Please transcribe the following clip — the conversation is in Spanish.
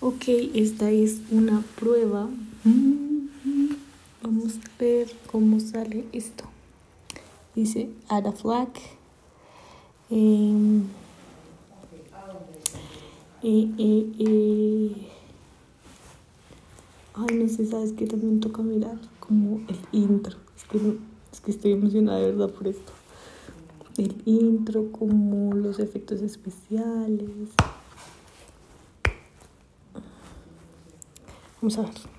Ok, esta es una prueba. Vamos a ver cómo sale esto. Dice add a flag. Eh, eh, Ay, no sé, sabes que también toca mirar como el intro. Es que, es que estoy emocionada de verdad por esto. El intro, como los efectos especiales. Vamos a ver.